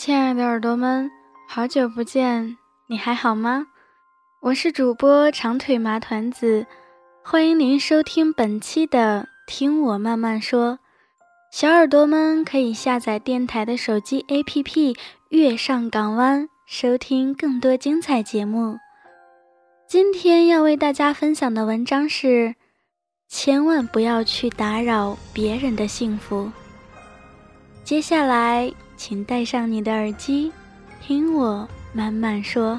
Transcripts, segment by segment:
亲爱的耳朵们，好久不见，你还好吗？我是主播长腿麻团子，欢迎您收听本期的《听我慢慢说》。小耳朵们可以下载电台的手机 APP《月上港湾》，收听更多精彩节目。今天要为大家分享的文章是：千万不要去打扰别人的幸福。接下来。请戴上你的耳机，听我慢慢说。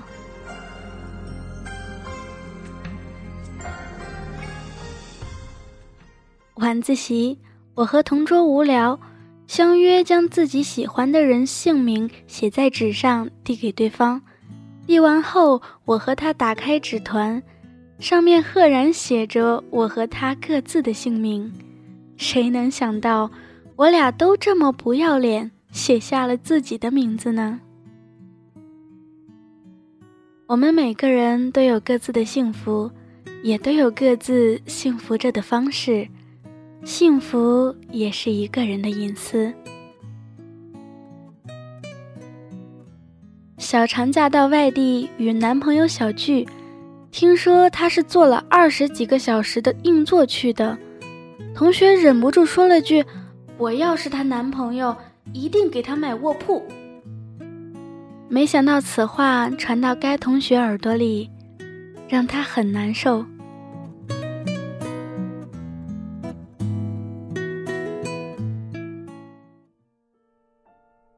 晚自习，我和同桌无聊，相约将自己喜欢的人姓名写在纸上，递给对方。递完后，我和他打开纸团，上面赫然写着我和他各自的姓名。谁能想到，我俩都这么不要脸？写下了自己的名字呢。我们每个人都有各自的幸福，也都有各自幸福着的方式。幸福也是一个人的隐私。小长假到外地与男朋友小聚，听说他是坐了二十几个小时的硬座去的。同学忍不住说了句：“我要是她男朋友。”一定给他买卧铺。没想到此话传到该同学耳朵里，让他很难受。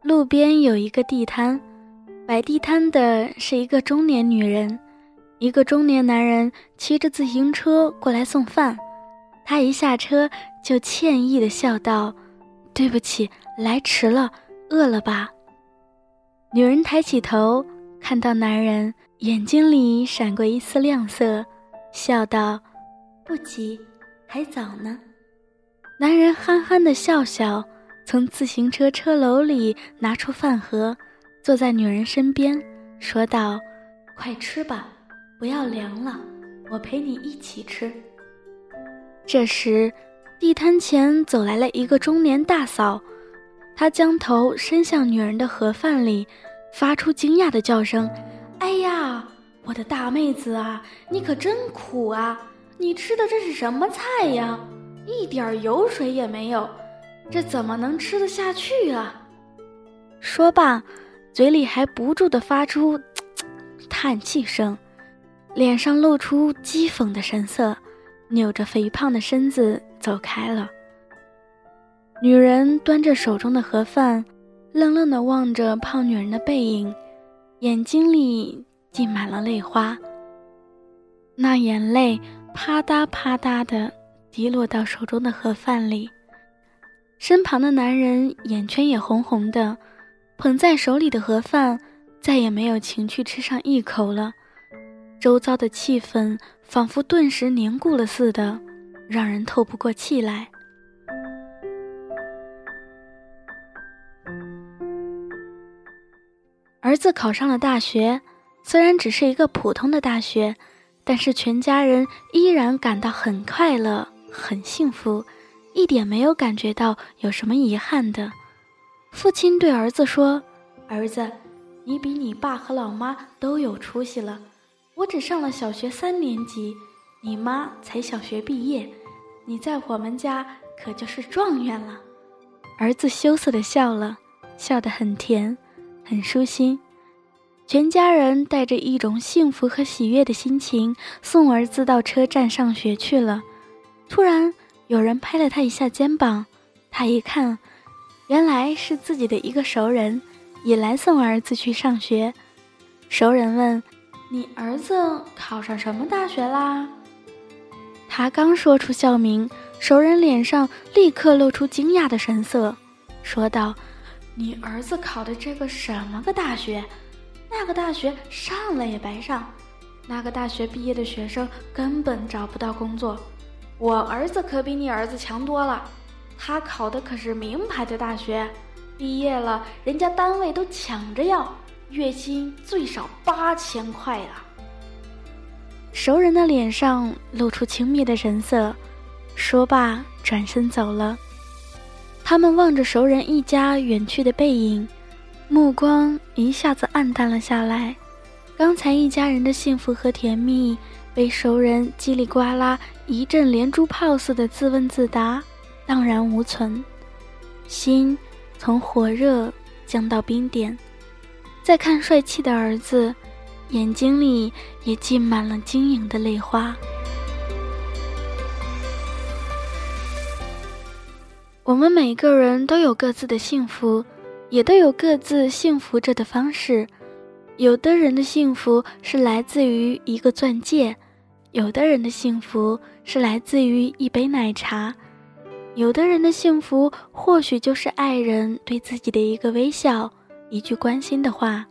路边有一个地摊，摆地摊的是一个中年女人，一个中年男人骑着自行车过来送饭，他一下车就歉意的笑道：“对不起。”来迟了，饿了吧？女人抬起头，看到男人眼睛里闪过一丝亮色，笑道：“不急，还早呢。”男人憨憨的笑笑，从自行车车篓里拿出饭盒，坐在女人身边，说道：“快吃吧，不要凉了，我陪你一起吃。”这时，地摊前走来了一个中年大嫂。她将头伸向女人的盒饭里，发出惊讶的叫声：“哎呀，我的大妹子啊，你可真苦啊！你吃的这是什么菜呀？一点油水也没有，这怎么能吃得下去啊？”说罢，嘴里还不住地发出叹气声，脸上露出讥讽的神色，扭着肥胖的身子走开了。女人端着手中的盒饭，愣愣地望着胖女人的背影，眼睛里浸满了泪花。那眼泪啪嗒啪嗒地滴落到手中的盒饭里。身旁的男人眼圈也红红的，捧在手里的盒饭再也没有情趣吃上一口了。周遭的气氛仿佛顿时凝固了似的，让人透不过气来。儿子考上了大学，虽然只是一个普通的大学，但是全家人依然感到很快乐、很幸福，一点没有感觉到有什么遗憾的。父亲对儿子说：“儿子，你比你爸和老妈都有出息了。我只上了小学三年级，你妈才小学毕业，你在我们家可就是状元了。”儿子羞涩的笑了，笑得很甜。很舒心，全家人带着一种幸福和喜悦的心情送儿子到车站上学去了。突然，有人拍了他一下肩膀，他一看，原来是自己的一个熟人，也来送儿子去上学。熟人问：“你儿子考上什么大学啦？”他刚说出校名，熟人脸上立刻露出惊讶的神色，说道：“你儿子考的这个什么个大学？那个大学上了也白上，那个大学毕业的学生根本找不到工作。我儿子可比你儿子强多了。”他考的可是名牌的大学，毕业了，人家单位都抢着要，月薪最少八千块呀。熟人的脸上露出轻蔑的神色，说罢转身走了。他们望着熟人一家远去的背影，目光一下子暗淡了下来。刚才一家人的幸福和甜蜜，被熟人叽里呱啦一阵连珠炮似的自问自答。荡然无存，心从火热降到冰点。再看帅气的儿子，眼睛里也浸满了晶莹的泪花。我们每个人都有各自的幸福，也都有各自幸福着的方式。有的人的幸福是来自于一个钻戒，有的人的幸福是来自于一杯奶茶。有的人的幸福，或许就是爱人对自己的一个微笑，一句关心的话。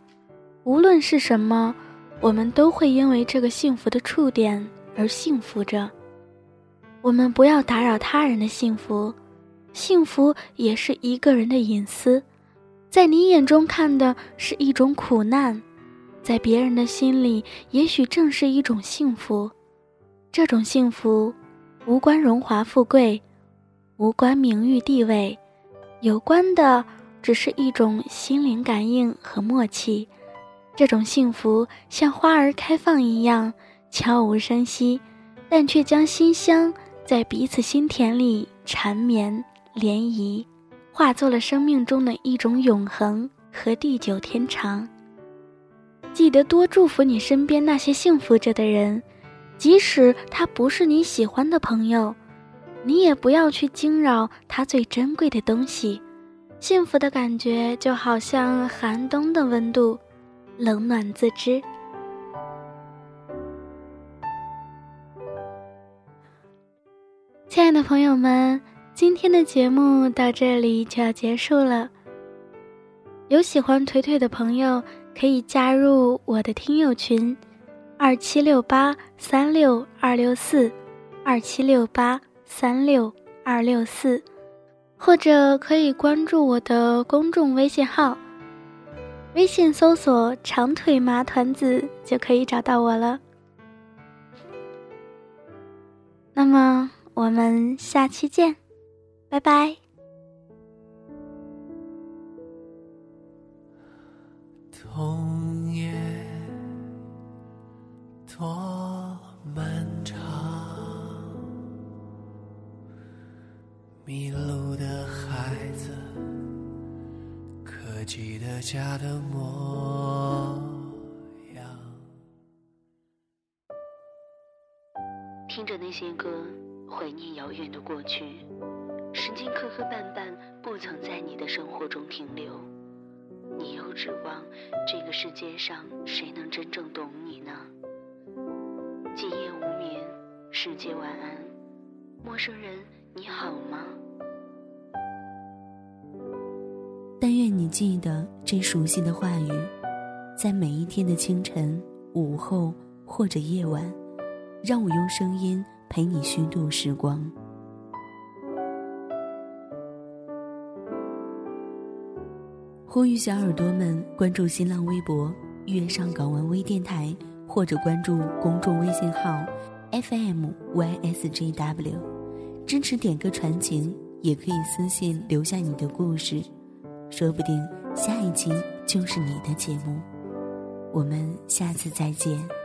无论是什么，我们都会因为这个幸福的触点而幸福着。我们不要打扰他人的幸福，幸福也是一个人的隐私。在你眼中看的是一种苦难，在别人的心里，也许正是一种幸福。这种幸福，无关荣华富贵。无关名誉地位，有关的只是一种心灵感应和默契。这种幸福像花儿开放一样悄无声息，但却将馨香在彼此心田里缠绵涟漪，化作了生命中的一种永恒和地久天长。记得多祝福你身边那些幸福着的人，即使他不是你喜欢的朋友。你也不要去惊扰他最珍贵的东西，幸福的感觉就好像寒冬的温度，冷暖自知。亲爱的朋友们，今天的节目到这里就要结束了。有喜欢腿腿的朋友，可以加入我的听友群：二七六八三六二六四，二七六八。三六二六四，或者可以关注我的公众微信号，微信搜索“长腿麻团子”就可以找到我了。那么我们下期见，拜拜。多漫长迷路的记得家的模样。听着那些歌，怀念遥远的过去。时间磕磕绊绊，不曾在你的生活中停留。你又指望这个世界上谁能真正懂你呢？今夜无眠，世界晚安，陌生人。你好吗？记得这熟悉的话语，在每一天的清晨、午后或者夜晚，让我用声音陪你虚度时光。呼吁小耳朵们关注新浪微博“月上港湾微电台”，或者关注公众微信号 “FMYSJW”。支持点歌传情，也可以私信留下你的故事，说不定下一期就是你的节目。我们下次再见。